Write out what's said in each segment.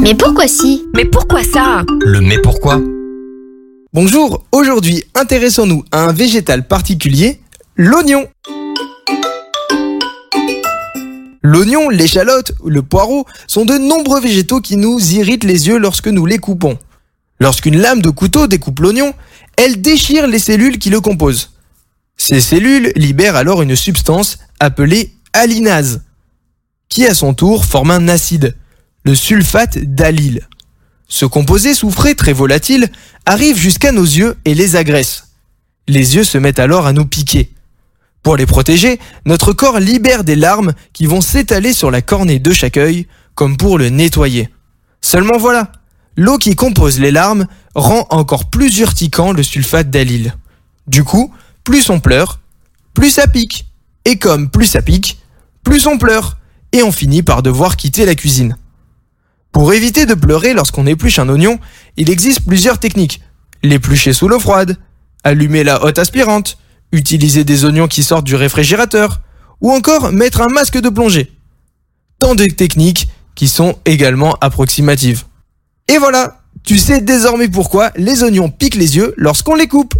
Mais pourquoi si? Mais pourquoi ça? Le mais pourquoi? Bonjour, aujourd'hui intéressons-nous à un végétal particulier, l'oignon. L'oignon, l'échalote ou le poireau sont de nombreux végétaux qui nous irritent les yeux lorsque nous les coupons. Lorsqu'une lame de couteau découpe l'oignon, elle déchire les cellules qui le composent. Ces cellules libèrent alors une substance appelée alinase, qui à son tour forme un acide, le sulfate d'allyle. Ce composé soufré très volatile arrive jusqu'à nos yeux et les agresse. Les yeux se mettent alors à nous piquer. Pour les protéger, notre corps libère des larmes qui vont s'étaler sur la cornée de chaque œil, comme pour le nettoyer. Seulement voilà, l'eau qui compose les larmes rend encore plus urticant le sulfate d'allyle. Du coup, plus on pleure, plus ça pique. Et comme plus ça pique, plus on pleure. Et on finit par devoir quitter la cuisine. Pour éviter de pleurer lorsqu'on épluche un oignon, il existe plusieurs techniques. L'éplucher sous l'eau froide, allumer la hotte aspirante, utiliser des oignons qui sortent du réfrigérateur, ou encore mettre un masque de plongée. Tant de techniques qui sont également approximatives. Et voilà, tu sais désormais pourquoi les oignons piquent les yeux lorsqu'on les coupe.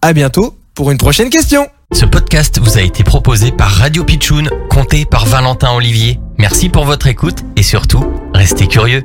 À bientôt pour une prochaine question. Ce podcast vous a été proposé par Radio Pitchoun, compté par Valentin Olivier. Merci pour votre écoute et surtout, restez curieux.